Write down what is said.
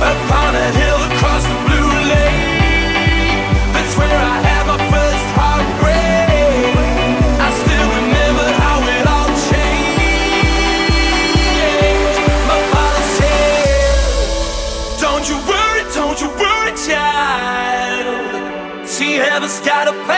upon a hill across the blue lake. That's where I had my first heartbreak. I still remember how it all changed. My father said, Don't you worry, don't you worry, child. She heaven's got a plan.